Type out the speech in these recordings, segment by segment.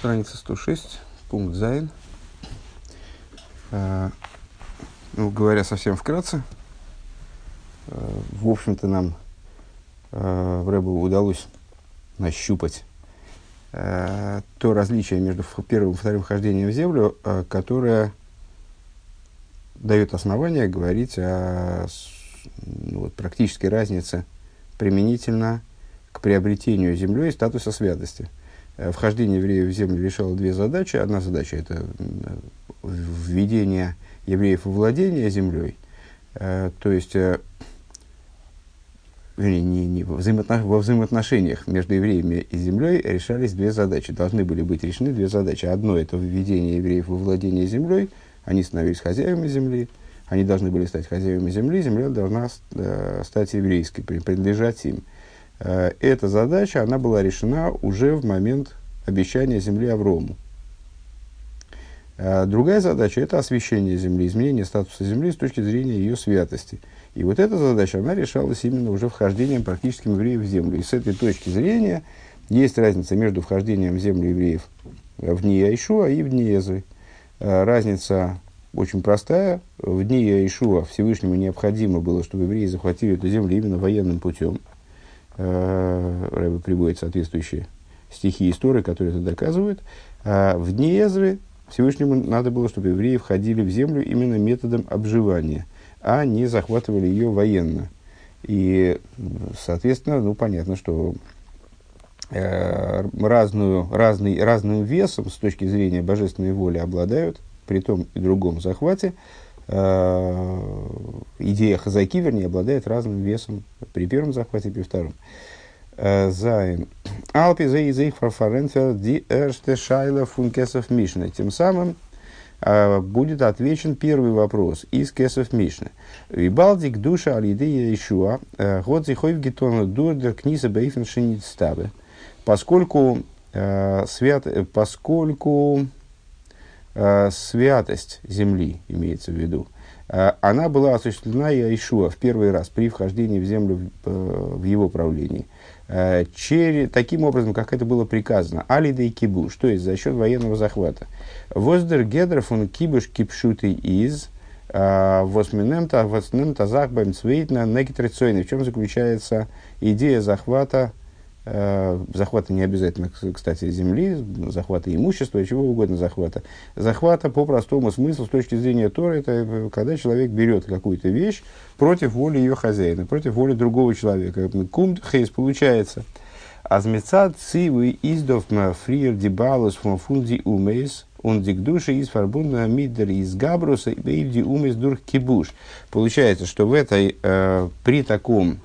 страница 106, пункт Зайн. А, ну, говоря совсем вкратце, а, в общем-то, нам а, в Рэбу удалось нащупать то различие между первым и вторым вхождением в землю, которое дает основание говорить о ну, вот, практической разнице применительно к приобретению землей статуса святости – вхождение евреев в землю решало две задачи. Одна задача – это введение евреев во владение землей, э, то есть, э, вернее, не, не, во, взаимоотнош... во взаимоотношениях между евреями и землей решались две задачи. Должны были быть решены две задачи. Одно – это введение евреев во владение землей, они становились хозяевами земли, они должны были стать хозяевами земли, земля должна стать еврейской, принадлежать им. Э, эта задача, она была решена уже в момент обещания земли Аврому. Э, другая задача – это освящение земли, изменение статуса земли с точки зрения ее святости. И вот эта задача, она решалась именно уже вхождением практическим евреев в землю. И с этой точки зрения есть разница между вхождением в землю евреев в дни Яишуа и в дни. Э, разница очень простая. В дни Яишуа Всевышнему необходимо было, чтобы евреи захватили эту землю именно военным путем – Э, Рэбе приводит соответствующие стихи истории, которые это доказывают. А в дни Эзры Всевышнему надо было, чтобы евреи входили в землю именно методом обживания, а не захватывали ее военно. И, соответственно, ну, понятно, что э, разную, разный, разным весом с точки зрения божественной воли обладают при том и другом захвате Э, идея хазаки, вернее, обладает разным весом при первом захвате и при втором. Э, Зайн. Алпи за язык фарфаренфер ди эрште шайла функесов Мишны. Тем самым э, будет отвечен первый вопрос из кесов Мишны. Вибалдик душа алидея Ишуа, год зихой в гетона дурдер книса бейфен шинитставе. Поскольку, свят, поскольку э, святость земли, имеется в виду, э, она была осуществлена и Ишуа в первый раз при вхождении в землю в, э, его правлении. Э, через, таким образом, как это было приказано, алида и кибуш, то есть за счет военного захвата. Воздер гедров он кибуш кипшутый из, э, восминемта, восминемта захбаем цвейтна некитрационный. В чем заключается идея захвата Э, захвата не обязательно, кстати, земли, захвата имущества, чего угодно захвата. Захвата по простому смыслу, с точки зрения Тора, это э, когда человек берет какую-то вещь против воли ее хозяина, против воли другого человека. Кумт хейс получается. Азмецад цивы издов фриер дибалус фон фунди умейс он дикдуши из фарбунда мидер из габруса и умейс дурх кибуш. Получается, что в этой, э, при таком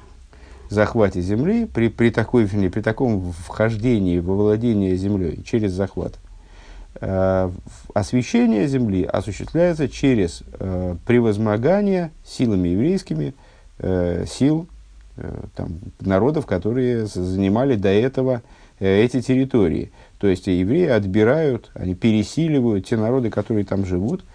захвате земли, при, при, такой, при таком вхождении во владение землей через захват, э, освещение земли осуществляется через э, превозмогание силами еврейскими э, сил э, там, народов, которые занимали до этого э, эти территории. То есть евреи отбирают, они пересиливают те народы, которые там живут –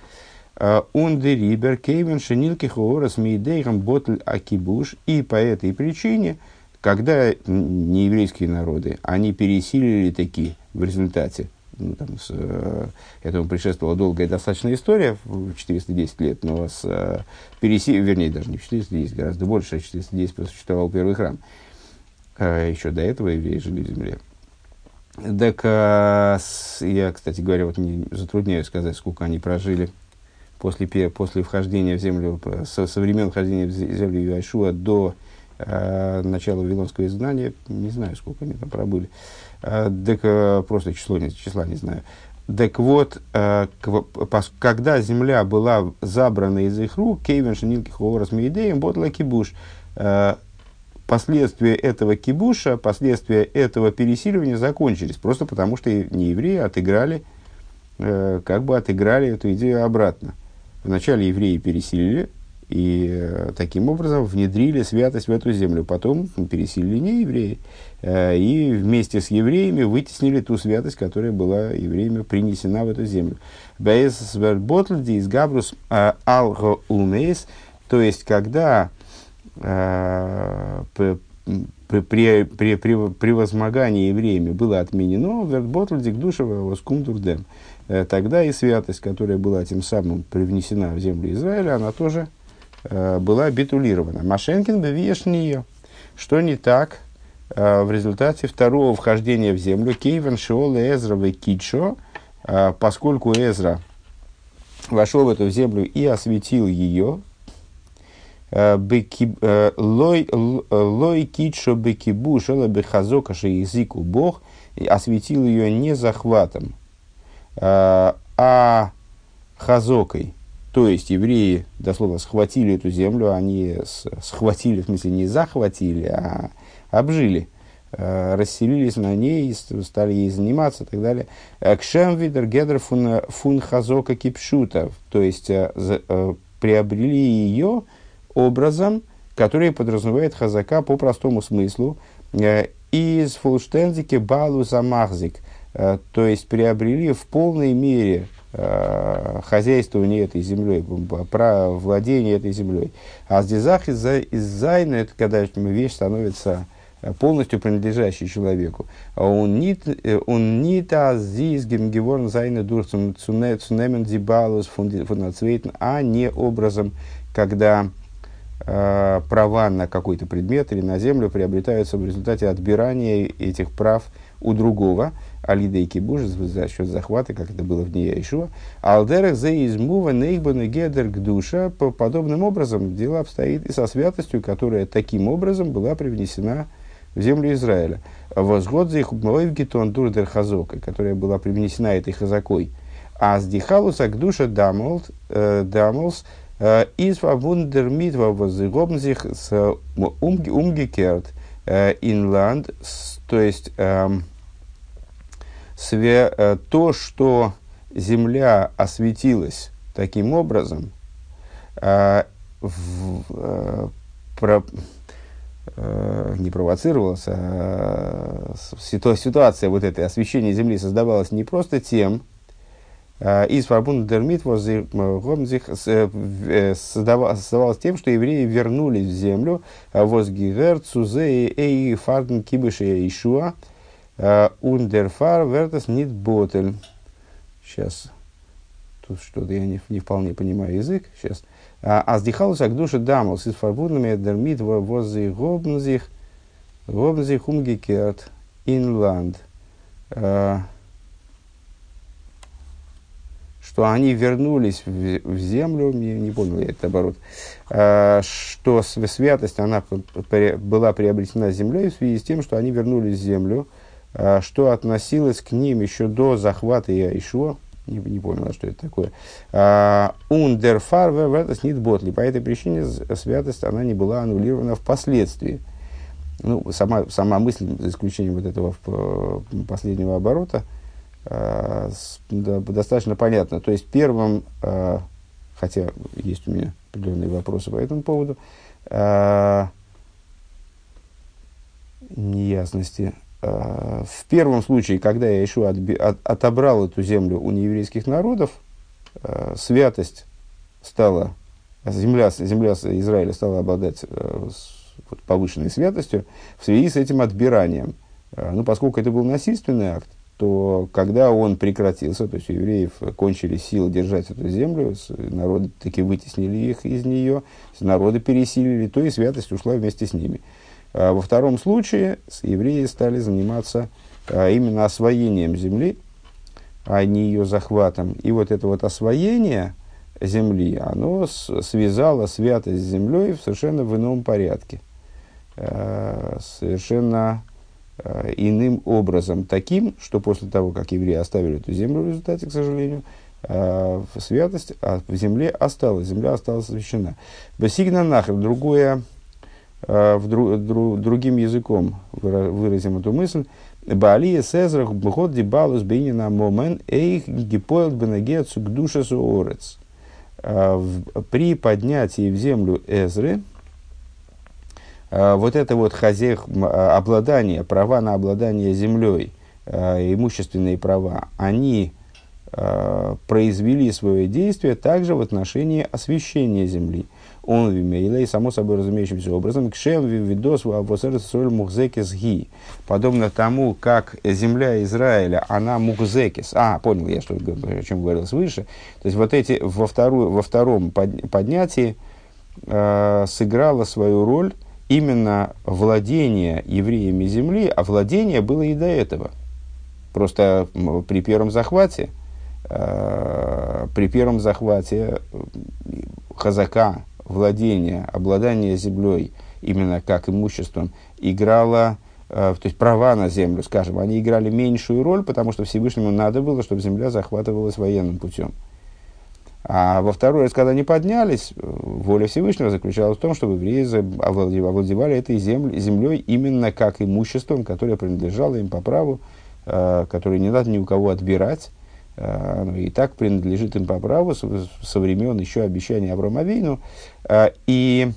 Ундерибер, Кейвен, Шенилки, Хоорас, Мейдейгам, Ботль, Акибуш. И по этой причине, когда нееврейские народы, они пересилили такие в результате, ну, там, с, э, этому предшествовала долгая достаточно история, в 410 лет, но с э, переси, вернее, даже не в 410, гораздо больше, а 410 существовал первый храм. Э, еще до этого евреи жили в земле. Так, э, я, кстати говоря, вот не затрудняюсь сказать, сколько они прожили после, после вхождения в землю, со, со времен вхождения в землю Иошуа до э, начала Вавилонского изгнания, не знаю, сколько они там пробыли, э, так, э, просто число, не, числа не знаю. Так вот, э, когда земля была забрана из их рук, Кейвен Шенилки Ховорас Мейдеем, Ботла Кибуш, э, последствия этого кибуша, последствия этого пересиливания закончились, просто потому что не евреи отыграли, э, как бы отыграли эту идею обратно. Вначале евреи переселили и э, таким образом внедрили святость в эту землю. Потом переселили не евреи. Э, и вместе с евреями вытеснили ту святость, которая была евреями принесена в эту землю. Из габрус э, алго. То есть, когда при, при, при, при превозмогании евреями было отменено, вертботлдик душева воскумдурдем. Тогда и святость, которая была тем самым привнесена в землю Израиля, она тоже была битулирована. Машенкин ее. Что не так в результате второго вхождения в землю Кейвен Шиола Эзра Кичо, поскольку Эзра вошел в эту землю и осветил ее, Э, э, лой э, китшо бекибу шела бехазока языку Бог осветил ее не захватом, а хазокой. То есть евреи, дословно, схватили эту землю, они схватили, в смысле, не захватили, а обжили, расселились на ней, стали ей заниматься и так далее. Кшем видер фун хазока кипшута, то есть приобрели ее, образом, который подразумевает хазака по простому смыслу, э, из фулштензики балу замахзик, э, то есть приобрели в полной мере э, хозяйствование этой землей, право владения этой землей. А дизах из зайна, это когда вещь становится полностью принадлежащей человеку. А он не та зис гемгеворн зайна дурцем цунемен дибалус фундацвейтен, а не образом, когда Э, права на какой-то предмет или на землю приобретаются в результате отбирания этих прав у другого, алида и кибуш, за счет захвата, как это было в дне Яишуа. Алдерах зе измува нейхбану гедер к душа. Подобным образом дело обстоит и со святостью, которая таким образом была привнесена в землю Израиля. Возгод за их гетон дурдер хазока, которая была привнесена этой хазакой. А с дихалуса к душа дамолс, э, из вундер митва возгобн sich с умгекерт инланд, то есть эм, э, то, что земля осветилась таким образом, э, в, про, не провоцировалась, а ситуация вот этой освещения Земли создавалась не просто тем, Э, из Фарбун Дермит создавалось тем, что евреи вернулись в землю возгигер цузе и фарден кибыше Ишуа ундерфар вертас нит ботель. Сейчас тут что-то я не, не вполне понимаю язык. Сейчас. А сдихалось ак душа дамус из фарбунами дермит возы гобнзих гобнзих умгекерт инланд. Uh, что они вернулись в, в землю, не, не понял я этот оборот, э, что святость она была приобретена землей в связи с тем, что они вернулись в землю, э, что относилось к ним еще до захвата Яишуа, не, не понял, а что это такое. Ундерфар снит ботли. По этой причине святость она не была аннулирована впоследствии. Ну, сама, сама мысль, за исключением вот этого последнего оборота, э, достаточно понятно. То есть первым, э, хотя есть у меня определенные вопросы по этому поводу, э, неясности. Э, в первом случае, когда я еще от, отобрал эту землю у нееврейских народов, э, святость стала, земля, земля Израиля стала обладать э, вот, повышенной святостью в связи с этим отбиранием. Ну, поскольку это был насильственный акт, то когда он прекратился, то есть у евреев кончили силы держать эту землю, народы таки вытеснили их из нее, народы пересилили, то и святость ушла вместе с ними. А во втором случае евреи стали заниматься а, именно освоением земли, а не ее захватом. И вот это вот освоение земли, оно связало святость с землей в совершенно в ином порядке. А, совершенно иным образом, таким, что после того, как евреи оставили эту землю в результате, к сожалению, святость в земле осталась, земля осталась освящена. Басигна нахер, другое, в дру, дру, другим языком выразим эту мысль. Баалия Сезрах Бхот Дибалус Бейнина Момен Эйх Гипоэлт Бенагецу Гдуша Суорец. При поднятии в землю Эзры, Э, вот это вот хозяих, э, обладание, права на обладание землей, э, имущественные права, они произвели свое действие также в отношении освещения земли. Он вимейлей, само собой разумеющимся образом, кшем видос соль мухзекис ги. Подобно тому, как земля Израиля, она мухзекис. А, понял я, что, о чем говорилось выше. То есть, вот эти, во, вторую, во втором поднятии э, сыграла свою роль именно владение евреями земли, а владение было и до этого. Просто при первом захвате, э, при первом захвате Хазака, владение, обладание землей, именно как имуществом, играло, э, то есть права на землю, скажем, они играли меньшую роль, потому что Всевышнему надо было, чтобы земля захватывалась военным путем. А во второй раз, когда они поднялись, воля Всевышнего заключалась в том, чтобы евреи овладевали этой землей, землей именно как имуществом, которое принадлежало им по праву, э, которое не надо ни у кого отбирать, э, оно и так принадлежит им по праву со, времен еще обещания Авраама Вейну. Э, и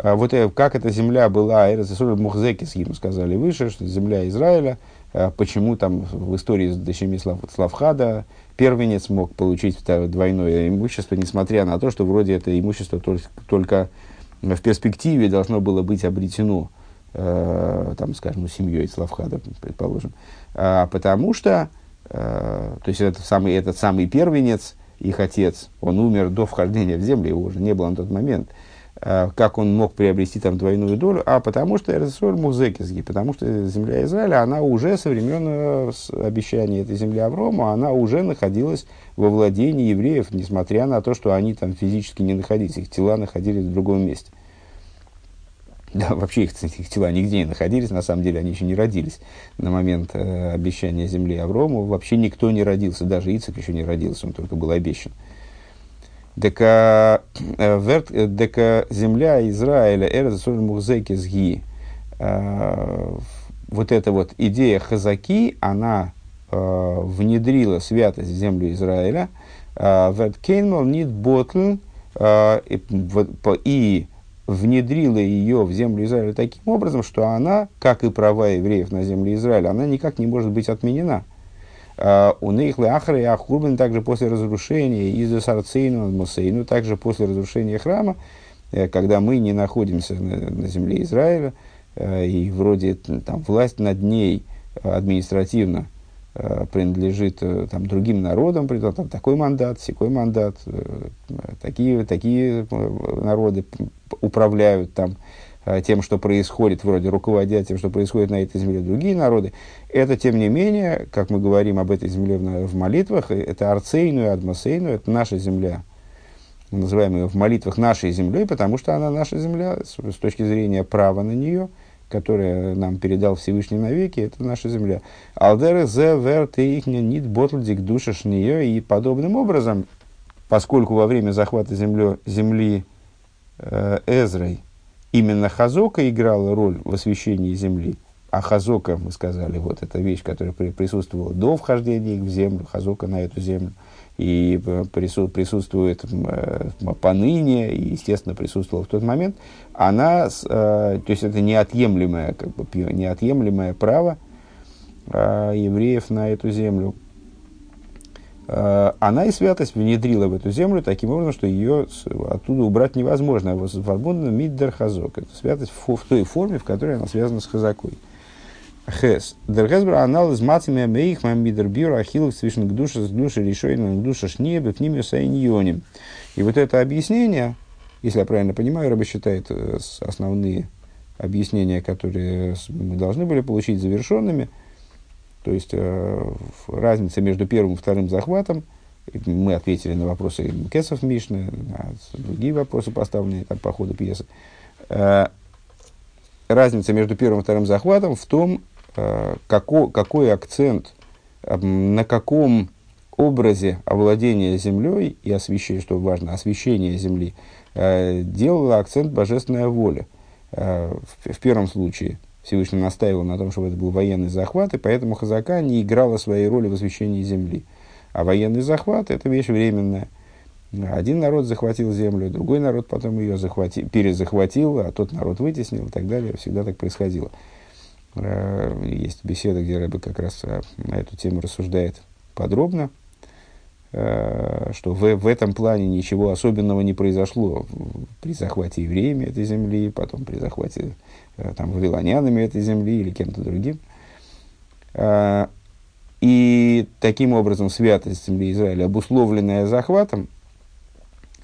вот как эта земля была, Эрцесоль Мухзекис, ему сказали выше, что земля Израиля, почему там в истории с дочерьми Слав, Славхада, первенец мог получить двойное имущество, несмотря на то, что вроде это имущество только, только в перспективе должно было быть обретено, э, там, скажем, семьей Славхада, предположим. А, потому что, э, то есть этот самый, этот самый первенец, их отец, он умер до вхождения в землю, его уже не было на тот момент. Э, как он мог приобрести там двойную долю, а потому что Эрцесоль Музекизги, потому что земля Израиля, она уже со времен э, обещания этой земли Аврома, она уже находилась во владении евреев, несмотря на то, что они там физически не находились, их тела находились в другом месте. Да, вообще их, их тела нигде не находились, на самом деле они еще не родились на момент э, обещания земли Аврому. Вообще никто не родился, даже Ицек еще не родился, он только был обещан. Э, дека, э, верт, э, дека земля Израиля, Эрзасоль Мухзекис Ги, э, вот эта вот идея Хазаки, она внедрила святость в землю Израиля, верт Кейнмал нит ботл, и внедрила ее в землю Израиля таким образом, что она, как и права евреев на земле Израиля, она никак не может быть отменена. А, у них Ахра и Ахурбан также после разрушения из Сарцейну, Мусейну, также после разрушения храма, э, когда мы не находимся на, земле Израиля, э, и вроде там, власть над ней административно э, принадлежит там, другим народам, там, такой мандат, секой мандат, такие, такие народы управляют там Э, тем, что происходит, вроде руководят тем, что происходит на этой земле другие народы, это, тем не менее, как мы говорим об этой земле в, в молитвах, э, это арцейну и адмасейну, это наша земля. Мы называем ее в молитвах нашей землей, потому что она наша земля с, с точки зрения права на нее, которое нам передал Всевышний навеки, это наша земля. Алдеры зе вер их нит ботлдик душа шние, и подобным образом, поскольку во время захвата землю, земли э, Эзрой, именно Хазока играла роль в освящении земли. А Хазока, мы сказали, вот эта вещь, которая присутствовала до вхождения в землю, Хазока на эту землю, и э, присутствует э, поныне, и, естественно, присутствовала в тот момент, она, э, то есть это неотъемлемое, как бы, неотъемлемое право евреев на эту землю, она и святость внедрила в эту землю таким образом, что ее оттуда убрать невозможно. Возможно, миддер хазок. Это святость в той форме, в которой она связана с хазакой. Хес. Дерхезбра анализ мацами мейх мам мидер бюро ахилов свишен к душе с души решойным к душе шнебе к ними сайньоним. И вот это объяснение, если я правильно понимаю, Раба считает э, основные объяснения, которые мы должны были получить завершенными – то есть э, разница между первым и вторым захватом, мы ответили на вопросы Кесов Мишны, на другие вопросы, поставленные там по ходу пьесы. Э, разница между первым и вторым захватом в том, како, какой акцент, э, на каком образе овладения землей и освещения, что важно, освещение земли, э, делала акцент божественная воля. Э, в, первом случае Всевышний настаивал на том, чтобы это был военный захват, и поэтому Хазака не играла своей роли в освящении земли. А военный захват – это вещь временная. Один народ захватил землю, другой народ потом ее захватил, перезахватил, а тот народ вытеснил и так далее. Всегда так происходило. Э, есть беседа, где Рэбе как раз на эту тему рассуждает подробно. э, что в, в этом плане ничего особенного не произошло при захвате евреями этой земли, потом при захвате э, там, вавилонянами этой земли или кем-то другим. Э, и таким образом святость земли Израиля, обусловленная захватом,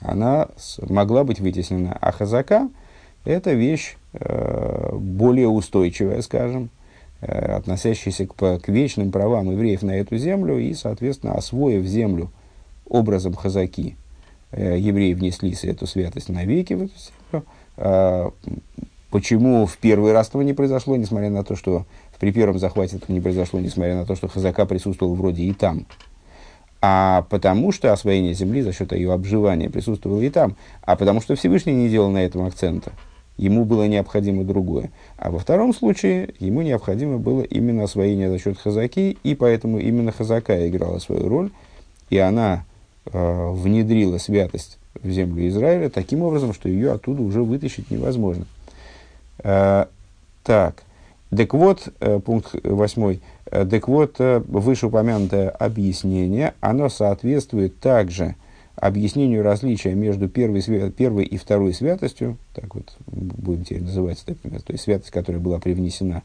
она могла быть вытеснена. А хазака – это вещь э, более устойчивая, скажем, э, относящаяся к, к вечным правам евреев на эту землю и, соответственно, освоив землю образом хазаки, э, евреи внесли эту святость навеки в эту землю. Э, почему в первый раз этого не произошло, несмотря на то, что при первом захвате этого не произошло, несмотря на то, что хазака присутствовал вроде и там – а потому что освоение земли за счет ее обживания присутствовало и там, а потому что Всевышний не делал на этом акцента. Ему было необходимо другое. А во втором случае ему необходимо было именно освоение за счет хазаки, и поэтому именно хазака играла свою роль, и она э, внедрила святость в землю Израиля таким образом, что ее оттуда уже вытащить невозможно. Э, так, так вот, э, пункт восьмой. Э, так вот, э, вышеупомянутое объяснение, оно соответствует также объяснению различия между первой, первой и второй святостью, так вот будем теперь называть, то есть святость, которая была привнесена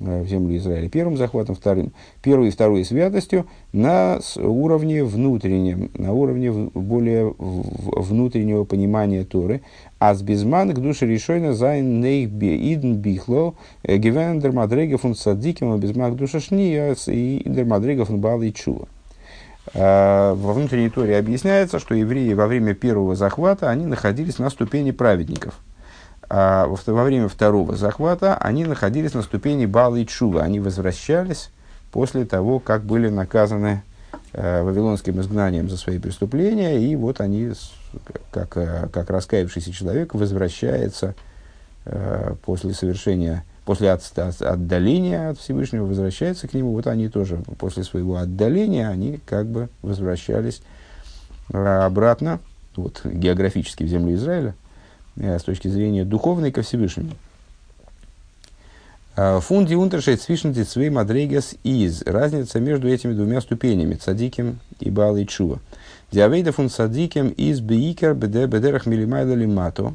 Э, в землю Израиля первым захватом, вторым, первой и второй святостью на уровне внутреннем, на уровне более внутреннего понимания Торы. А с безман к душе решойно зайн нейхбе идн бихло э, гивен дермадрега фун садиким а безман к душе шния и дермадрега фун бал и чува. Э, во внутренней Торе объясняется, что евреи во время первого захвата они находились на ступени праведников – а во время второго захвата они находились на ступени Бала и Чува. Они возвращались после того, как были наказаны э, вавилонским изгнанием за свои преступления, и вот они, как, э, как раскаявшийся человек, возвращается после совершения, после от, от, отдаления от Всевышнего, возвращается к нему. Вот они тоже после своего отдаления, они как бы возвращались э, обратно, вот, географически в землю Израиля, Э, с точки зрения духовной ко Всевышнему. А, Фунди унтершейт свишнти цвей мадрейгас из. Разница между этими двумя ступенями, цадиким и бал и чува. Диавейда фун цадиким из бейкер бедерах милимайда лимато.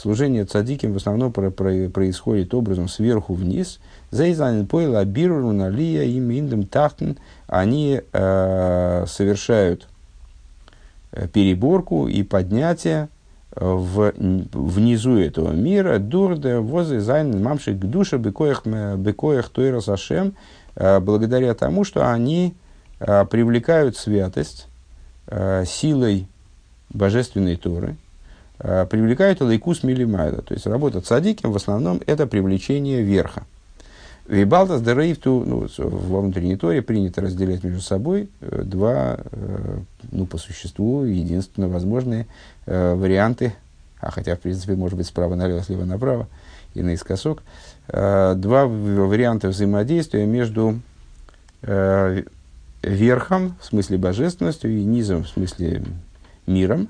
Служение цадиким в основном про, про, происходит образом сверху вниз. Зайзанин пойла биру налия им индем тахтен. Они э, совершают э, переборку и поднятие в, внизу этого мира, דורך דעם וואס זיי זיינען ממשיך קדושה בכח, בכח תורת השם, э, благодаря тому, что они э, привлекают святость э, силой божественной Торы, привлекают אלקות מלמעלה. То есть работа цадиким в основном это привлечение верха. Вибалтас дерейфту, ну, во внутренней торе принято разделять между собой два, ну, по существу, единственно возможные э, варианты, а хотя, в принципе, может быть, справа налево, слева направо и наискосок, э, два варианта взаимодействия между э, верхом, в смысле божественностью, и низом, в смысле миром.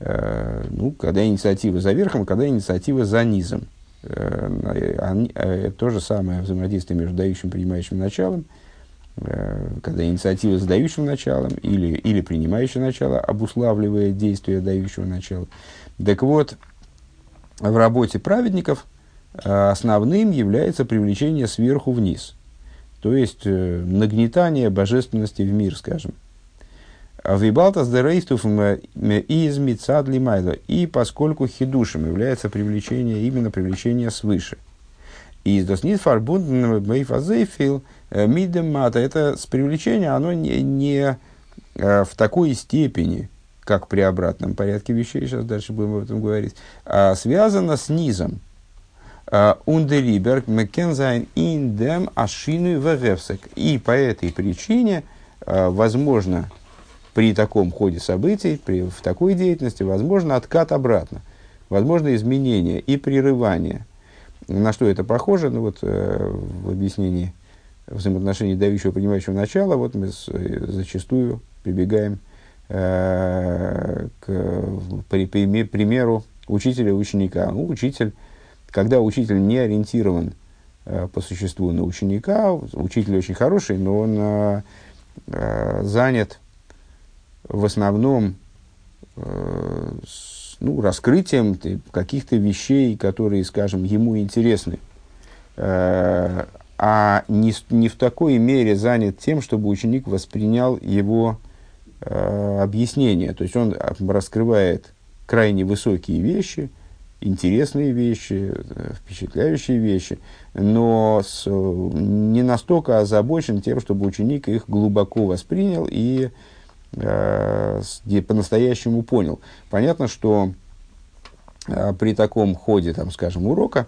Э, ну, когда инициатива за верхом, когда инициатива за низом. Э, они, э, то же самое взаимодействие между дающим и принимающим началом – когда инициатива с дающим началом или, или принимающее начало обуславливает действие дающего начала. Так вот, в работе праведников основным является привлечение сверху вниз, то есть нагнетание божественности в мир, скажем. Вибалтас дерейстуф из мицадли майла. И поскольку хидушем является привлечение, именно привлечение свыше. И из доснит фарбунден мейфазейфил – Э, Мидемата, это с привлечения, оно не, не э, в такой степени, как при обратном порядке вещей, сейчас дальше будем об этом говорить, а связано с низом. Э, Ундериберг Мекензайн индем ашину вегевсек. И по этой причине, возможно, при таком ходе событий, при, в такой деятельности, возможно откат обратно, возможно изменение и прерывание. На что это похоже? Ну вот в объяснении взаимоотношений давящего принимающего начала, вот мы с, э, зачастую прибегаем э, к при, при, примеру учителя ученика. Ну, учитель, когда учитель не ориентирован э, по существу на ученика, учитель очень хороший, но он э, э занят в основном э, ну, раскрытием каких-то вещей, которые, скажем, ему интересны, э, а не, не в такой мере занят тем, чтобы ученик воспринял его э, объяснение. То есть он раскрывает крайне высокие вещи, интересные вещи, э, впечатляющие вещи, но с, не настолько озабочен тем, чтобы ученик их глубоко воспринял и э, по-настоящему понял. Понятно, что э, при таком ходе, там, скажем, урока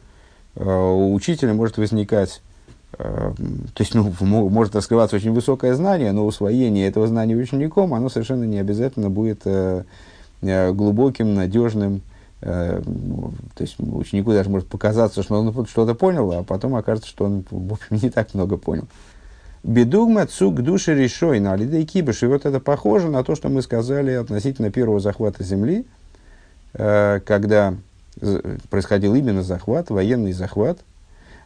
э, у учителя может возникать э, то есть, ну, может раскрываться очень высокое знание, но усвоение этого знания учеником, оно совершенно не обязательно будет э, э глубоким, надежным, Э, то есть ученику даже может показаться, что он что-то понял, а потом окажется, что он в общем, не так много понял. Бедугма цук души решой на лидей кибыш. И вот это похоже на то, что мы сказали относительно первого захвата земли, э, когда происходил именно захват, военный захват.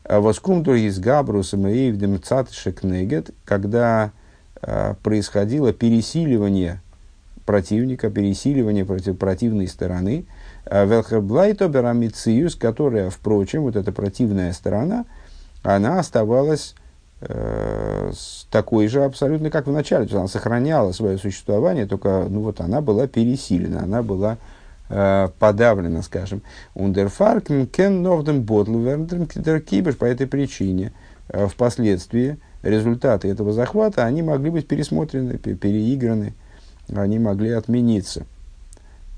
А Воскумтур из Габрус и Шекнегет, когда э, происходило пересиливание противника, пересиливание против противной стороны – Э, Велхерблайто Берамициюс, которая, впрочем, вот эта противная сторона, она оставалась такой же абсолютно, как в начале. То есть она сохраняла свое существование, только ну, вот она была пересилена, она была э, подавлена, скажем. Ундерфаркен кен норден ботл кибеш по этой причине. Э, впоследствии результаты этого захвата, они могли быть пересмотрены, переиграны, они могли отмениться.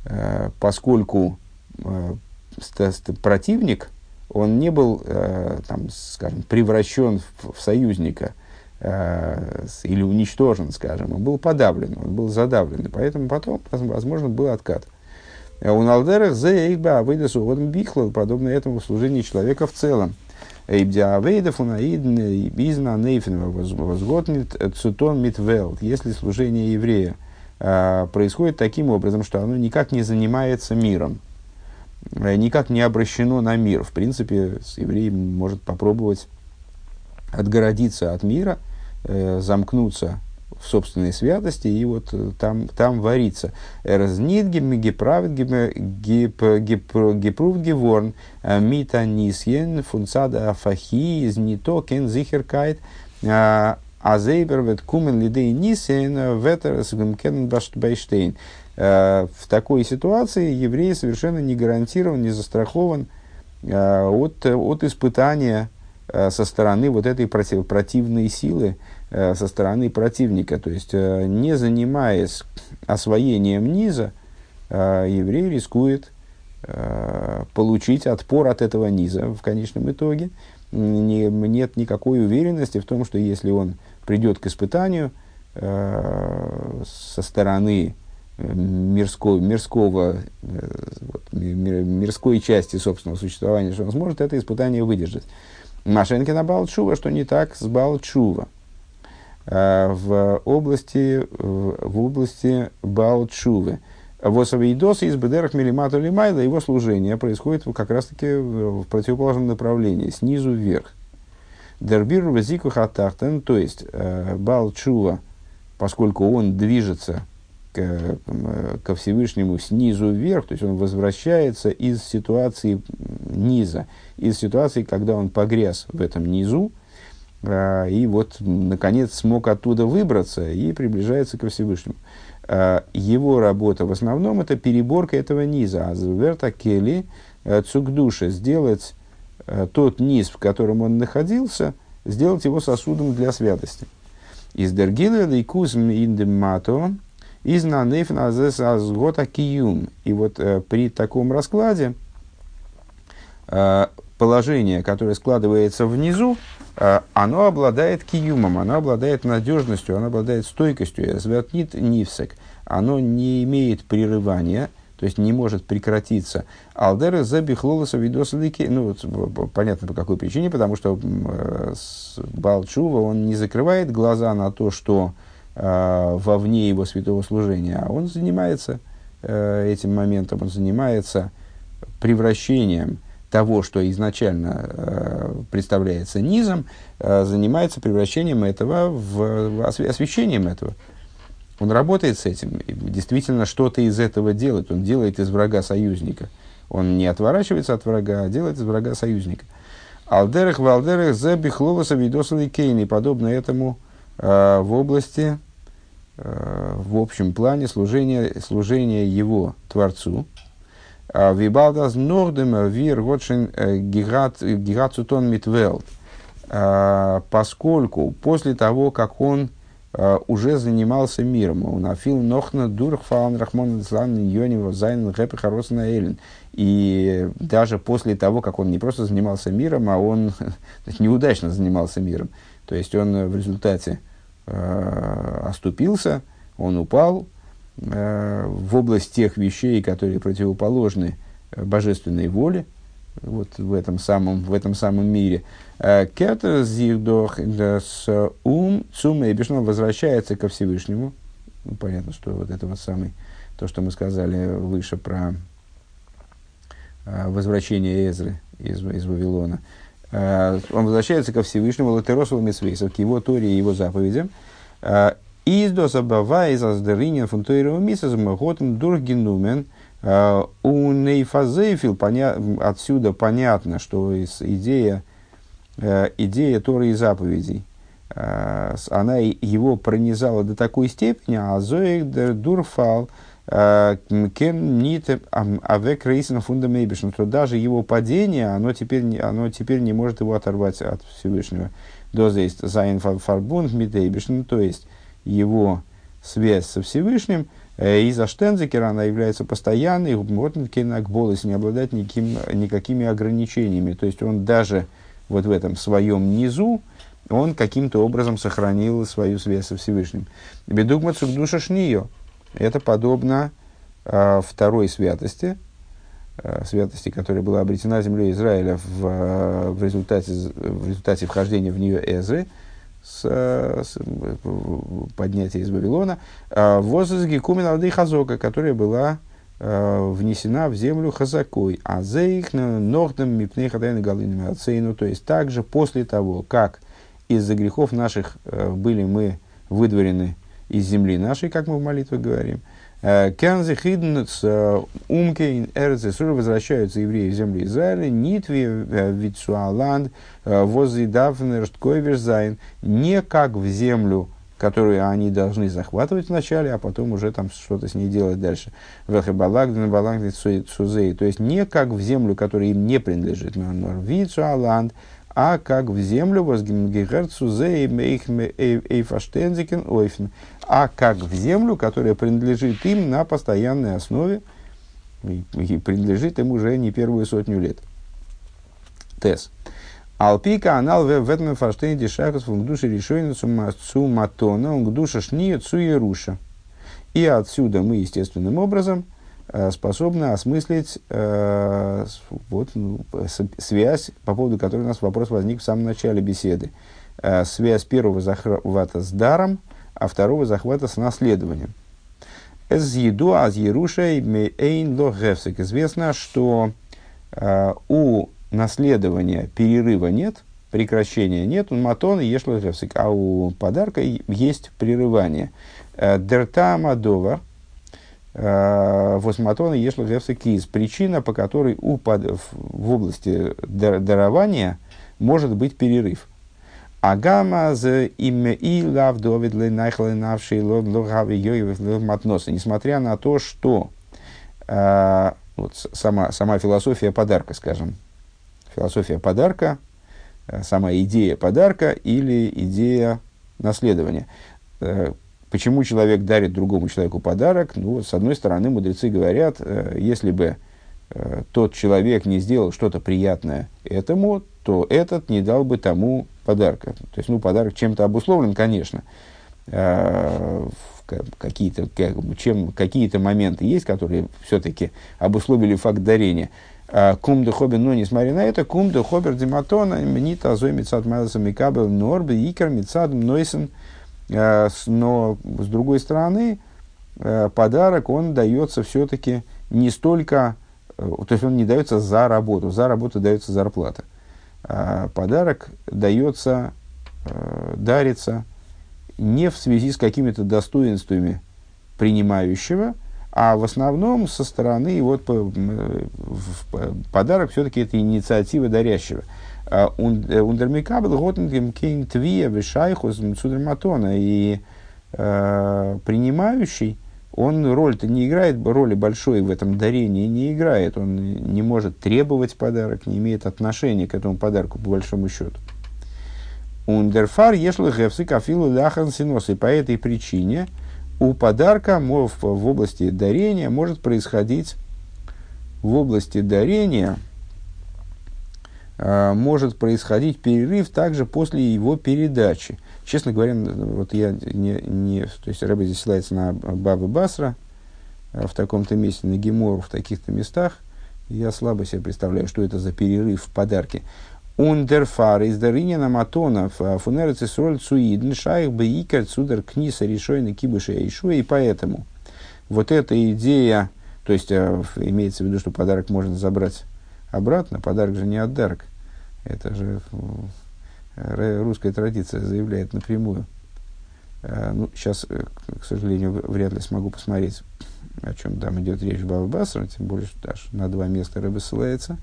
Э, поскольку э, противник, он не был, э, там, скажем, превращен в, в союзника или уничтожен, скажем, он был подавлен, он был задавлен, и поэтому потом, возможно, был откат. У Налдерах за Эйхба Авейдасу Одм Бихла, подобно этому в служении человека в целом. Эйбдя Авейдов Унаидн Изна Нейфен Возготнит Цутон Митвелд. Если служение еврея – Э, происходит таким образом, что оно никак не занимается миром, э, никак не обращено на мир. В принципе, еврей может попробовать отгородиться от мира, э, замкнуться в собственной святости и вот там, там вариться. Разнит геправит гепрув геворн мита нисьен фунцада афахи из нито кен зихеркайт а зейбер вет кумен лидей нисен ветер сгумкен бейштейн. Э, в такой ситуации еврей совершенно не гарантирован, не застрахован э, от, от испытания э, со стороны вот этой против, противной силы, со стороны противника. То есть, не занимаясь освоением низа, еврей рискует получить отпор от этого низа в конечном итоге. Не, нет никакой уверенности в том, что если он придет к испытанию э, со стороны э, мирского, мирского, э, вот, мир, мирской части собственного существования, что он сможет это испытание выдержать. Машенкина Балчува, что не так с Балчува. Э, в области, в, области Балчувы. Восавидос из Бедерах Милимату Лимайла, его служение происходит как раз-таки в противоположном направлении, снизу вверх. Дербир вазику хатахтен, то есть э, Балчува, поскольку он движется к, ко Всевышнему снизу вверх, то есть он возвращается из ситуации низа, из ситуации, когда он погряз в этом низу, э, и вот, наконец, смог оттуда выбраться и приближается ко Всевышнему. Э, его работа в основном это переборка этого низа, а верта кели э, цукдуша, сделать Э, тот низ, в котором он находился, сделать его сосудом для святости. Из дергила лейкузм индемато из нанефна азгота киюм. И вот э, при таком раскладе э, положение, которое складывается внизу, э, оно обладает киюмом, оно обладает надежностью, оно обладает стойкостью. Святнит нивсек. Оно не имеет прерывания, то есть не может прекратиться. Алдера забихлолоса видосалики, ну, вот, понятно по какой причине, потому что э, Балчува, он не закрывает глаза на то, что вовне его святого служения, а он занимается э, этим моментом, он занимается превращением того, что изначально э, представляется низом, э, занимается превращением этого в, в освещением этого. он работает с этим, действительно что-то из этого делает. Он делает из врага союзника. Он не отворачивается от врага, а делает из врага союзника. Алдерах валдерах за бихлолоса видосали кейни, подобно этому э, в области, э, в общем плане служения, служения его Творцу. А Вибалдас нордемер вир готшин э, гигацутон митвелд. Э, поскольку после того, как он Э, уже занимался миром. Он афил нохна дурх фаун рахмон злан йоним зайн гэпы харосна эллин. И даже после того, как он не просто занимался миром, а он неудачно занимался миром. То есть он в результате э, оступился, он упал э, в область тех вещей, которые противоположны божественной воле, вот в этом самом, в этом самом мире. Э, Кетер зирдох с ум цум эбишном возвращается ко Всевышнему. Ну, понятно, что вот это вот самый, то, что мы сказали выше про э, возвращение Эзры из, из Вавилона. Э, он возвращается ко Всевышнему Латеросову Мисвейсов, к его Торе и его заповедям. Из до забава из аздеринин фунтуирова мисас махотом дургенумен – Э, у Нейфазейфил поня... отсюда понятно, что идея, э, идея Торы и заповедей, э, она его пронизала до такой степени, а Зоик Дурфал Кен Нит Авек Рейсен Фундамейбишн, что даже его падение, оно теперь, оно теперь не может его оторвать от Всевышнего. Доза есть Зайн Фарбунд Митейбишн, то есть его связь со Всевышним – Э, из-за Штензекера она является постоянной, вот Болос не обладает никаким, никакими ограничениями. То есть он даже вот в этом своем низу, он каким-то образом сохранил свою связь со Всевышним. Бедугма душа шнио. Это подобно э, второй святости, э, святости, которая была обретена землей Израиля в, э, в, результате, в результате вхождения в нее Эзры, с, с поднятия из Вавилона, а, возраст Кумин Арды Хазока, которая была а, внесена в землю Хазакой, а за их ногдом мипней хадайна галинами ацейну, то есть также после того, как из-за грехов наших а, были мы выдворены из земли нашей, как мы в молитве говорим, Кензи хидн с умке эрцесур возвращаются евреи в землю Израиля, нитви вицуаланд возле давнерштковерзайн, не как в землю, которую они должны захватывать вначале, а потом уже там что-то с ней делать дальше. Вехебалагден балагден цузей, то есть не как в землю, которая им не принадлежит, но вицуаланд, а как в землю возгимгерцузей эйфаштензикен ойфен, а как в землю, которая принадлежит им на постоянной основе, и, принадлежит им уже не первую сотню лет. Тес. Алпика анал в этом фаштейн дешахас в душе решойна суматона, он душа шния цуеруша. И отсюда мы естественным образом э, способны осмыслить э, вот, ну, связь, по поводу которой у нас вопрос возник в самом начале беседы. Э, связь первого захвата с даром – а второго захвата с наследованием. Из еду аз Ерушей эйн лохевсик. Известно, что э, у наследования перерыва нет, прекращения нет, он матон и а у подарка есть прерывание. Э, дерта мадова, э, восматон и еш лохевсик из. Причина, по которой у, под, в области дарования может быть перерыв – Агама за имя и лав довид ленайхлы навший логави йоев матноса. Несмотря на то, что э, вот сама, сама философия подарка, скажем, философия подарка, э, сама идея подарка или идея наследования. Э, почему человек дарит другому человеку подарок? Ну, с одной стороны, мудрецы говорят, э, если бы э, тот человек не сделал что-то приятное этому, то этот не дал бы тому подарка. То есть, ну, подарок чем-то обусловлен, конечно. А, какие-то, чем, какие-то моменты есть, которые все-таки обусловили факт дарения. А, кум де хобер, но несмотря на это, кум де хобер дематона, мнита азой мецад майласа микабел норбе икер мецад нойсен. А, но, с другой стороны, подарок, он дается все-таки не столько, то есть он не дается за работу, за работу дается зарплата. Подарок дается, э, дарится не в связи с какими-то достоинствами принимающего, а в основном со стороны вот подарок все-таки это инициатива дарящего. Ундермикабл готенгем кейн твия вишайхус мцудерматона. И принимающий, он роль-то не играет, роли большой в этом дарении не играет. Он не может требовать подарок, не имеет отношения к этому подарку, по большому счету. Ундерфар ешл гефсы кафилу ляхан синос. И по этой причине у подарка в, в области дарения может происходить в области дарения э, может происходить перерыв также после его передачи. Честно говоря, вот я не, не то есть Рэбе здесь ссылается на Бабы Басра в таком-то месте, на Гемору в таких-то местах. Я слабо себе представляю, что это за перерыв в подарке. Ундерфар из Даринина Матонов фунерец и сроль цуидн шайх бейкер цудер книса решойны кибыша ишуа. И поэтому вот эта идея, то есть имеется в виду, что подарок можно забрать обратно, подарок же не отдарок. Это же русская традиция заявляет напрямую. Э, ну, сейчас, э, к сожалению, вряд ли смогу посмотреть, о чем там идет речь в Бабасра, тем более, что даже на два места рыба ссылается.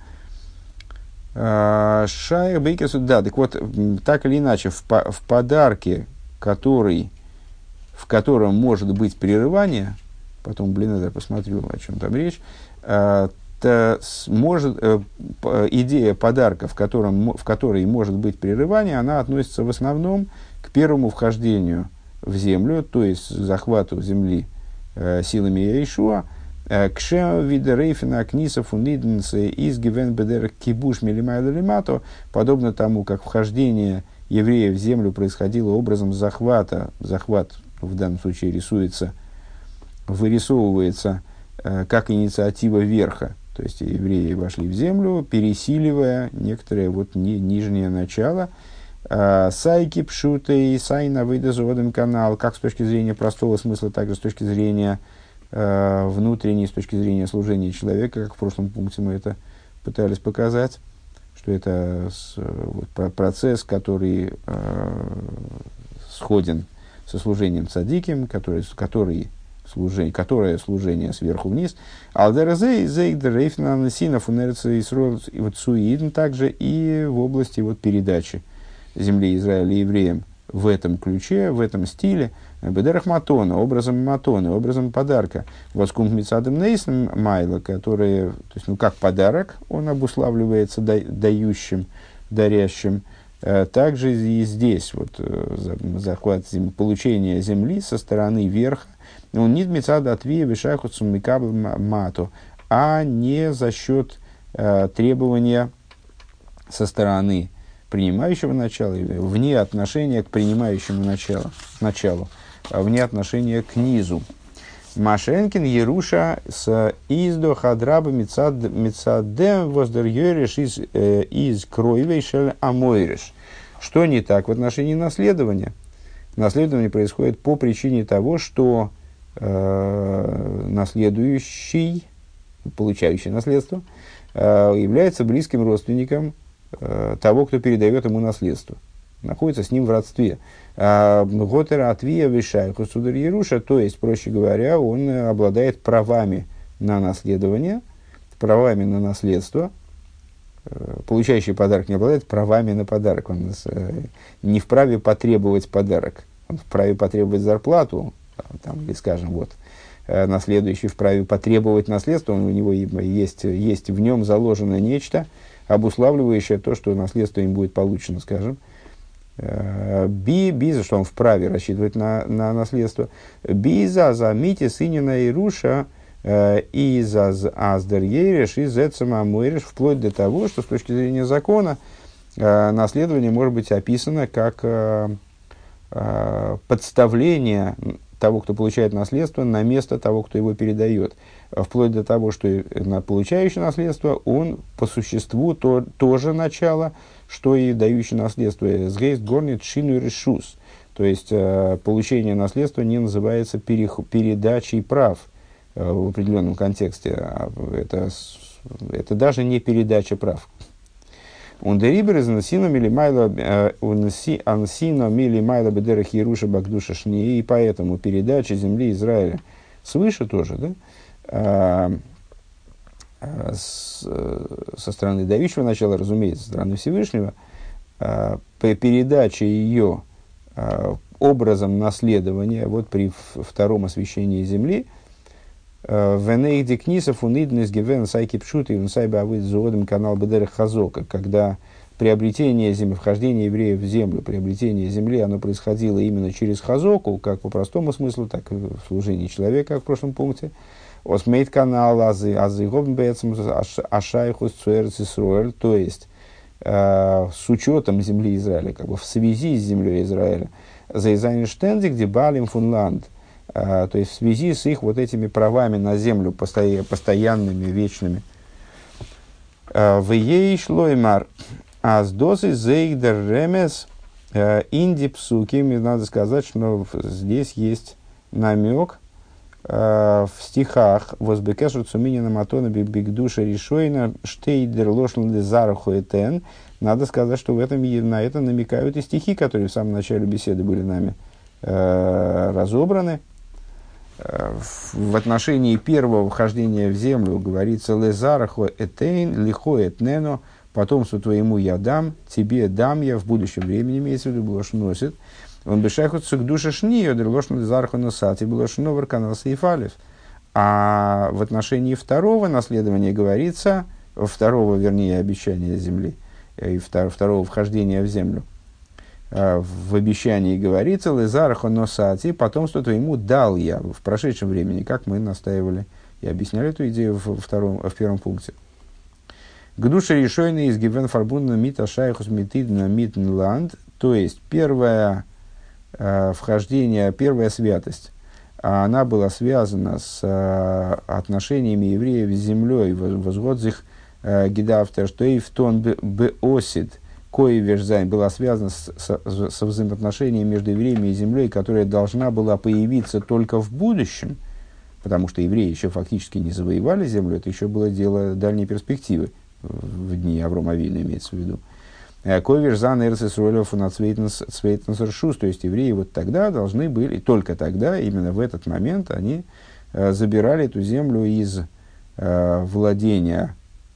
Э, Шайр Бейкерсу, да, так вот, так или иначе, в, в подарке, который, в котором может быть прерывание, потом, блин, я посмотрю, о чем там речь, это может, э, идея подарка, в, котором, в которой может быть прерывание, она относится в основном к первому вхождению в землю, то есть захвату земли э, силами Иешуа, э, к видерейфена книса фуниденсе из гивен кибуш милимайлалимато, подобно тому, как вхождение евреев в землю происходило образом захвата, захват в данном случае рисуется, вырисовывается как инициатива верха, то есть евреи вошли в землю, пересиливая некоторое вот ни, нижнее начало. А, сайки пшуты и сайна выдазоводом канал, как с точки зрения простого смысла, так и с точки зрения э, внутренней, с точки зрения служения человека, как в прошлом пункте мы это пытались показать, что это с, вот, процесс, который э, сходен со служением цадиким, который, который служение, которое служение сверху вниз. Алдерзей, зейгдер, рейфнан, синов, суидн также и в области вот передачи земли Израиля евреям в этом ключе, в этом стиле, бедерах матона, образом матона, образом подарка. Воскум мицадом нейсом майла, который, то есть, ну, как подарок, он обуславливается дающим, дарящим. Э, также и здесь вот э, захват зем, получение земли со стороны верха, он не мецада отвия вишаху цумикабл мату, а не за счет э, требования со стороны принимающего начала, вне отношения к принимающему началу, началу а вне отношения к низу. Машенкин Еруша с издо хадраба мецадем воздер йориш из, э, из кроевейшель амойриш. Что не так в отношении наследования? Наследование происходит по причине того, что э, наследующий, получающий наследство, э, является близким родственником э, того, кто передает ему наследство. Находится с ним в родстве. А, Готера Атвия Вишайху Судар Еруша, то есть, проще говоря, он обладает правами на наследование, правами на наследство, получающий подарок не обладает правами на подарок. Он не вправе потребовать подарок. Он вправе потребовать зарплату, там, или, скажем, вот, э, наследующий вправе потребовать наследство, у него есть, есть в нем заложено нечто, обуславливающее то, что наследство им будет получено, скажем. Э, би, биза, что он вправе рассчитывать на, на наследство. Биза за мити сынина и руша э, и за аздер ереш и зецама мойреш, вплоть до того, что с точки зрения закона наследование может быть описано как подставление того, кто получает наследство, на место того, кто его передает. Вплоть до того, что на получающий наследство, он по существу то, тоже начало, что и дающий наследство. Сгейст горнит шину решус. То есть, э, получение наследства не называется перех, передачей прав э, в определенном контексте. А это, это даже не передача прав. Он дерибер из насина мили майла э, ансина мили майла бедерах Еруша Багдуша Шни, и поэтому передача земли Израиля. Свыше тоже, да, а, а, с, со стороны давичего начала, разумеется, со стороны Всевышнего, а, передача ее образом наследования, вот при втором освящении земли, Венейди Книсов униднес гивен сайки пшут и сайба авид зоодом канал Бедера Хазока, когда приобретение земли, вхождение евреев в землю, приобретение земли, оно происходило именно через хазоку, как по простому смыслу, так и в служении человека, как в прошлом пункте. Осмейт канал азы, азы гобнбецм ашайхус цуэрц то есть э, с учетом земли Израиля, как бы в связи с землей Израиля, за Изайнштенди, где Балим Фунланд, то есть в связи с их вот этими правами на землю, постоянными, вечными. В ей шлоймар, а с дозы зейгдер ремес инди псуки, надо сказать, что здесь есть намек э, в стихах «Возбекешу цуминина матона бигдуша решойна штейдер лошланды зараху этен». Надо сказать, что в этом, на это намекают и стихи, которые в самом начале беседы были нами э, разобраны. В отношении первого вхождения в землю говорится «Лезараху этейн лихо этнено» потомству твоему я дам, тебе дам я в будущем времени, имеется в виду, Блош носит. Он бешахут к душе шнио, дрелошну зарху носати, Блош новер канал Сейфалев. А в отношении второго наследования говорится, второго, вернее, обещания земли, э, и второго вхождения в землю, в обещании говорится, Лезараху носати, потомство твоему дал я в прошедшем времени, как мы настаивали и объясняли эту идею в, втором, в первом пункте. К душе решойный из Гивен Фарбунна Мита Шайхус Митидна Митнланд, то есть первое э, вхождение, первая святость, она была связана с э, отношениями евреев с землей, возгодзих э, гидавтер, что и в тон беосид, кое верзайн была связана с, с, со взаимоотношениями между евреями и землей, которая должна была появиться только в будущем, потому что евреи еще фактически не завоевали землю, это еще было дело дальней перспективы в дни Аврома Авина имеется в виду. Э, Нерсисролев на Цвейтнсершус, то есть евреи вот тогда должны были, только тогда, именно в этот момент, они э, забирали эту землю из э, владения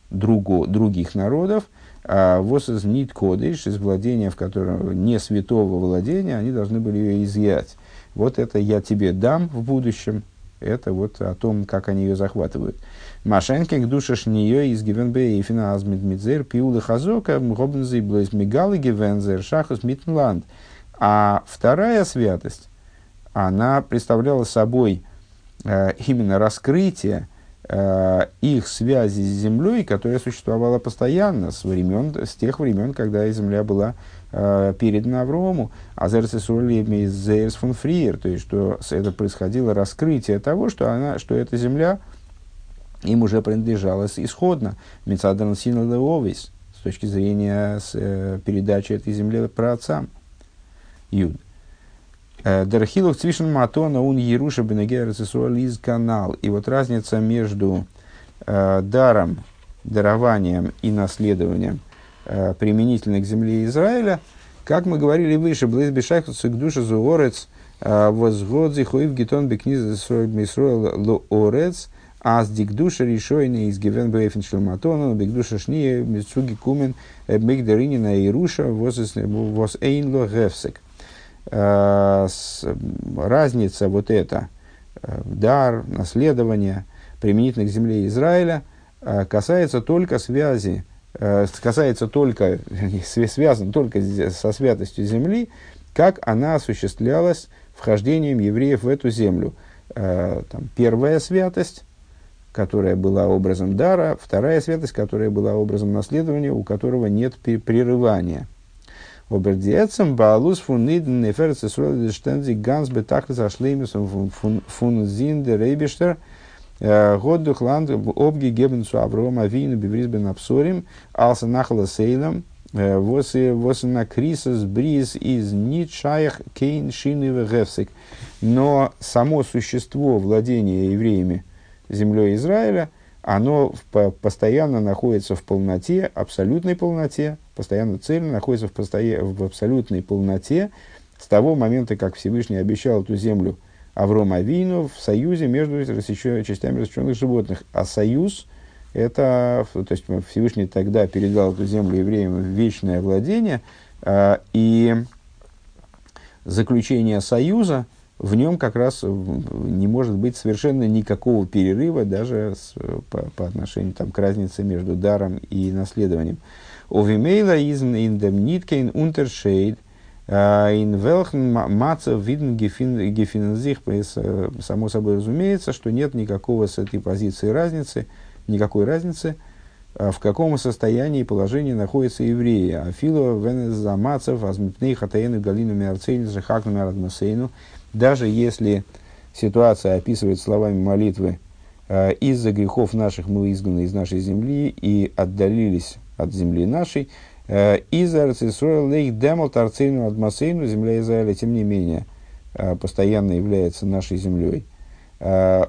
друго, других народов, а вот из нит кодыш, из владения, в котором не святого владения, они должны были ее изъять. Вот это я тебе дам в будущем, это вот о том, как они ее захватывают. Машенки к душе шние из гивенбе и финаз мидмидзер пиулы хазока гобнзы блойс мигалы гивензер шахус митнланд. А вторая святость, она представляла собой э, именно раскрытие их связи с землей, которая существовала постоянно с, времен, с тех времен, когда земля была э, передана Аврому, а из фон фриер, то есть что это происходило раскрытие того, что, она, что эта земля – им уже принадлежалось исходно. Мецадан Синлеовис, с точки зрения с, э, передачи этой земли про отцам. Юд. Э, Дархилов Цвишен Матона он Еруша Бенегерец из канал. И вот разница между э, даром, дарованием и наследованием э, применительно к земле Израиля, как мы говорили выше, Близ Бешахтус к душе Зуорец, э, возгодзи хуив гитон бекниз Исроил Лоорец, Аз дикдуша решойный из гивен бейфен шлематона, бигдуша шния, мицуги кумен, бигдаринина и руша, воз эйнло. Разница вот эта, э, дар, наследование, применительно к земле Израиля, э, касается только связи, э, касается только, связан только со святостью земли, как она осуществлялась вхождением евреев в эту землю. Там, первая святость, которая была образом дара, вторая святость, которая была образом наследования, у которого нет прерывания. Обердиецем Баалус фун Ниден Неферце Штензи Ганс Бетахлис Ашлеймисом фун Зинде Рейбештер э, Годдух Ланд Обги Гебенцу Аврома Вину Бивризбен Абсорим Алса Нахала э, Восы Крисас Бриз из Нитшаях Кейн Шины Гефсик. Но само существо владения евреями – землей Израиля, оно постоянно находится в полноте, абсолютной полноте, постоянно цельно находится в, постоя- в абсолютной полноте с того момента, как Всевышний обещал эту землю Авром Авину в союзе между рассечен, частями рассеченных животных. А союз – это, то есть Всевышний тогда передал эту землю евреям в вечное владение, э, и заключение союза, в нем как раз не может быть совершенно никакого перерыва даже с, по, по отношению там, к разнице между даром и наследованием. Овимейла изн индемниткейн унтершейд in welchen Маца виден гефинзих, само собой разумеется, что нет никакого с этой позиции разницы, никакой разницы, в каком состоянии и положении находятся евреи. Афило венезамацев азмипней хатаену галину миарцейну жахакну миарадмасейну. Даже если ситуация описывает словами молитвы «из-за грехов наших мы изгнаны из нашей земли и отдалились от земли нашей», Э, из Арцисроя Лейх Демал Тарцейну Адмасейну, земля Израиля, тем не менее, э, постоянно является нашей землей. Э,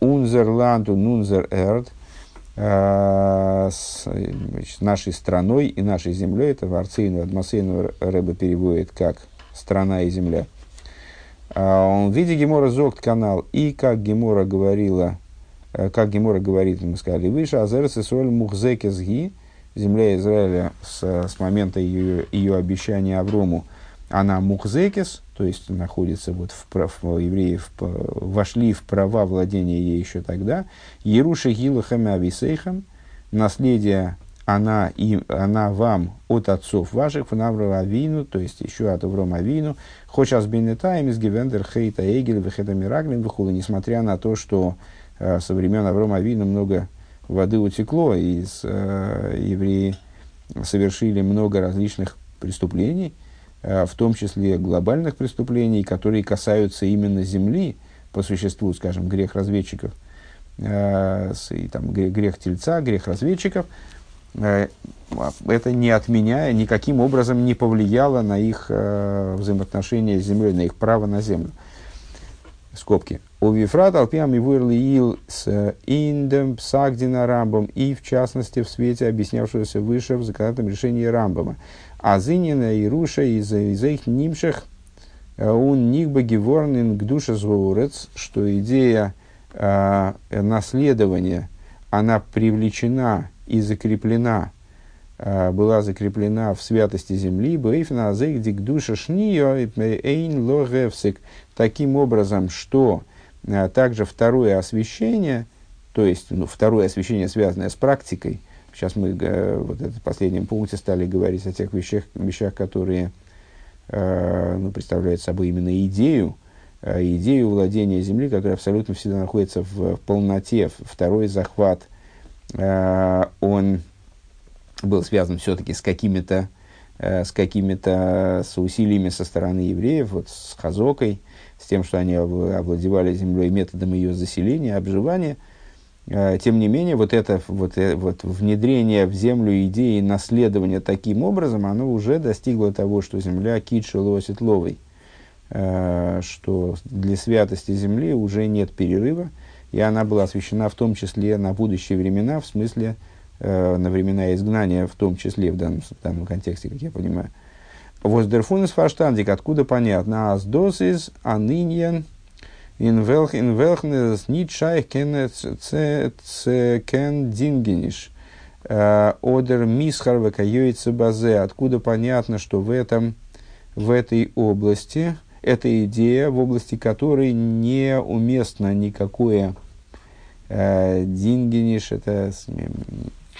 Унзерланду Нунзер Эрд, нашей страной и нашей землей, это Арцейну Адмасейну Рэба переводит как страна и земля. В виде Гемора Зогт канал, и как Гемора говорила, как Гемора говорит, мы сказали выше, Азерс Исроль Мухзекезги, земля Израиля с, с момента ее, ее обещания Аврому, она мухзекис, то есть находится вот в прав, евреев, вошли в права владения ей еще тогда. Еруша Гилахам Ависейхам, наследие она, и, она вам от отцов ваших, фанавра Авину, то есть еще от Аврома Авину, хочас бенетаем из Гивендер Хейта Эгель, Вехета Мираглин, Вихула, несмотря на то, что э, со времен Аврома Авину много воды утекло, и с, э, евреи совершили много различных преступлений, э, в том числе глобальных преступлений, которые касаются именно земли, по существу, скажем, грех разведчиков, э, с, и, там, грех тельца, грех разведчиков, это не отменяя, никаким образом не повлияло на их э, взаимоотношения с землей, на их право на землю. Скобки. У Вифрат Алпиам и Вуэрлиил с э, Индем Псагдина Рамбом и, в частности, в свете объяснявшегося выше в законодательном решении Рамбома. А Зинина и Руша из, их нимших он э, нигба геворнин к душе зворец, что идея э, наследования, она привлечена и закреплена э, была закреплена в святости земли, бейфна азейк душа шнио эйн таким образом, что а также второе освещение, то есть ну, второе освещение, связанное с практикой. Сейчас мы э, вот в последнем пункте стали говорить о тех вещах, вещах которые э, ну, представляют собой именно идею, э, идею владения земли, которая абсолютно всегда находится в полноте. Второй захват, он был связан все-таки с какими-то с какими-то с усилиями со стороны евреев, вот с Хазокой, с тем, что они овладевали землей методом ее заселения, обживания. Тем не менее, вот это вот, э, вот внедрение в землю идеи наследования таким образом, оно уже достигло того, что земля китша ловой, а, что для святости земли уже нет перерыва, и она была освящена в том числе на будущие времена, в смысле э, на времена изгнания, в том числе в данном, в данном контексте, как я понимаю. Воздерфунес фаштандик, откуда понятно, аз досис аниньен welchen nicht scheich кен дингениш одер мисхар векайоица базе, откуда понятно, что в этом в этой области эта идея, в области которой неуместно никакое э, дингениш, это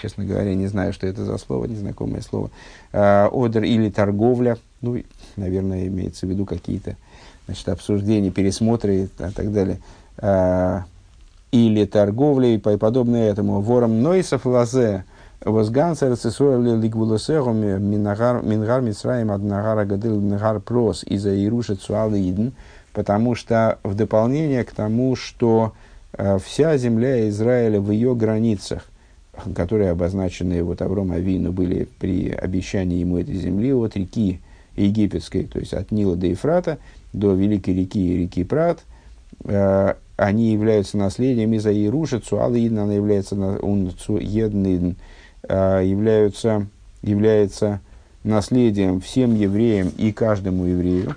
честно говоря, не знаю, что это за слово, незнакомое слово, э, одер или торговля, ну, наверное, имеется в виду какие-то значит, обсуждения, пересмотры и так далее, э, или торговля и подобное этому. Вором Нойсов Лазе, Возгансер Цесуэли Лигвулосеру Мингар Мицраим Аднагара Гадыл Мингар Прос из-за Ируша Цуалидн, потому что в дополнение к тому, что э, вся земля Израиля в ее границах, которые обозначены вот Авром Авину были при обещании ему этой земли от реки египетской, то есть от Нила до Ефрата, до Великой реки и реки Прат, э, они являются наследием из-за Иеруши, Цуалидн, она является, он Цуеднидн, э, являются, является наследием всем евреям и каждому еврею.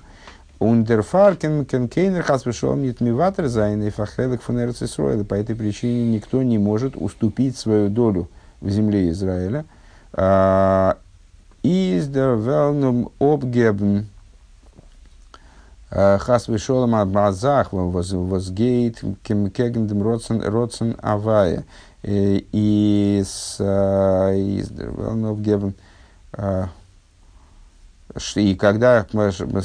Ундерфаркен кенкейнер хасвешом нитмиватер зайны фахелек фунерц И По этой причине никто не может уступить свою долю в земле Израиля. Из der Велнум обгебн Хас вышел Мазах возгейт кегендем родсен авая. Из der Велнум обгебн и когда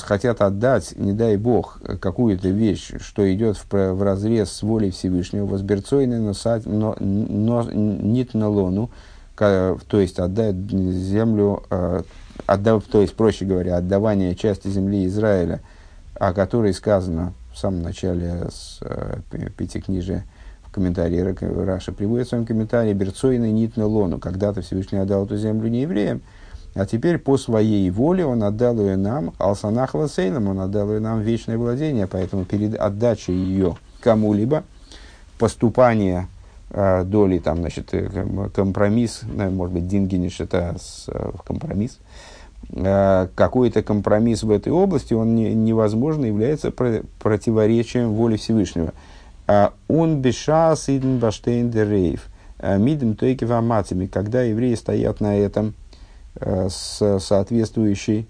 хотят отдать, не дай бог, какую-то вещь, что идет в, в разрез с волей Всевышнего, возберцойный носать, но, но нит на лону, то есть отдать землю, э, отдав, то есть, проще говоря, отдавание части земли Израиля, о которой сказано в самом начале с э, в комментарии Раша приводит в своем комментарии, берцойный нит на лону, когда-то Всевышний отдал эту землю не евреям, а теперь по своей воле он отдал ее нам, Алсанах Ласейном, он отдал ее нам вечное владение, поэтому перед отдачей ее кому-либо, поступание э, доли, там, значит, э, компромисс, ну, может быть, Дингиниш это с, э, компромисс, э, какой-то компромисс в этой области, он не, невозможно является про, противоречием воле Всевышнего. А он бешас иден баштейн дерейв, э, мидем тойки когда евреи стоят на этом, с соответствующей,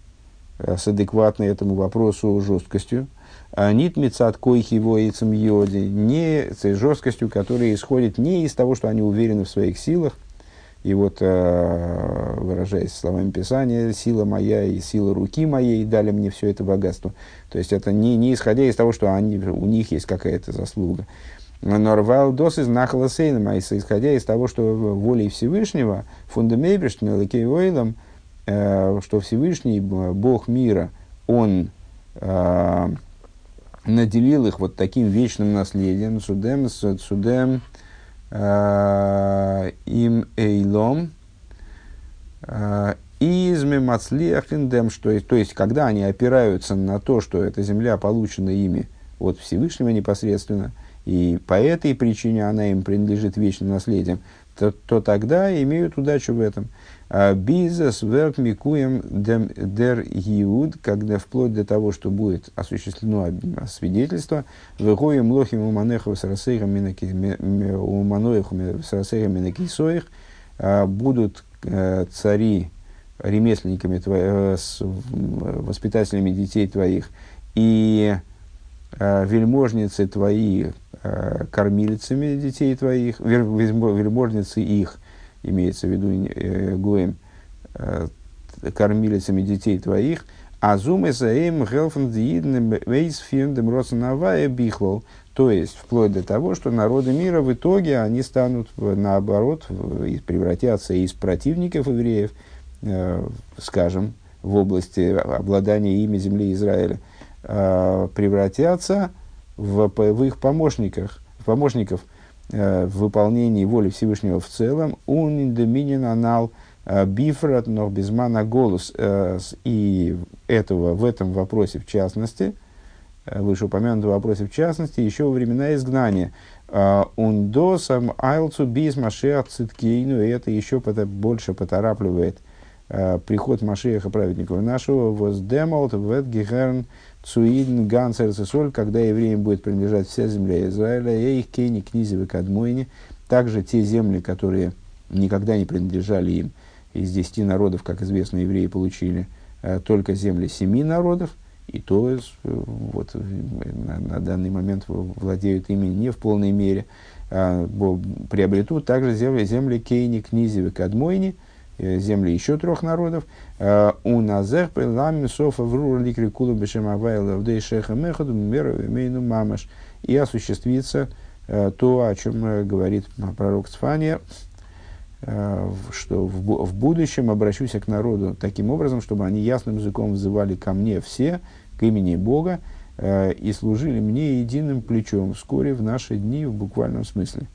э, с адекватной этому вопросу жесткостью. А нит мецат койхи воицам йоди, не с жесткостью, которая исходит не из того, что они уверены в своих силах, и вот, э, выражаясь словами Писания, сила моя и сила руки моей дали мне все это богатство. То есть это не, не исходя из того, что они, у них есть какая-то заслуга. Норвал дос из нахала сейном, а исходя из того, что волей Всевышнего, фундамейбриштен лекейойлом, э, что Всевышний, Бог мира, Он э, наделил их вот таким вечным наследием, судем, судем, э, им эйлом, изме мацлиахиндем, что то есть, когда они опираются на то, что эта земля получена ими от Всевышнего непосредственно – и по этой причине она им принадлежит вечным наследием, то, то тогда имеют удачу в этом. А Бизнес верк микуем дер иуд, когда вплоть до того, что будет осуществлено свидетельство, выходим лохим уманеху с а будут э, цари ремесленниками твоих, э, воспитателями детей твоих, и э, вельможницы твои кормилицами детей твоих, вельможницы их, имеется в виду э, Гоем, э, кормилицами детей твоих, а зум эсаэм хелфен диидным вейс фирндем роцанавая бихлол. То есть, вплоть до того, что народы мира в итоге они станут, наоборот, превратятся из противников евреев, э, скажем, в области обладания ими земли Израиля, э, превратятся в, в их помощниках, помощников э, в выполнении воли Всевышнего в целом, он индоминин анал э, бифрат, но безмана голос. Э, и этого, в этом вопросе в частности, вышеупомянутом вопросе в частности, еще во времена изгнания. Ундосам айлцу машех циткейну, и это еще больше поторапливает приход Машеха праведников нашего, воздемалт вет Цуидн, Гансер, Соль, когда евреям будет принадлежать вся земля Израиля, и их кейни, книзевы, кадмойни, также те земли, которые никогда не принадлежали им, из десяти народов, как известно, евреи получили э, только земли семи народов, и то э, вот, на, на данный момент владеют ими не в полной мере, а, приобретут также земли, земли Кейни, Книзевы, Кадмойни, Э, земли еще трех народов. Э, у Назех Пелами Софа Врур Ликри Кулу Бешем Авайла Вдей Шеха Меходу Меру Мамаш. И осуществится э, то, о чем говорит пророк Сфания, что в, в будущем обращусь к народу таким образом, чтобы они ясным языком взывали ко мне все, к имени Бога, и служили мне единым плечом вскоре в наши дни в буквальном смысле.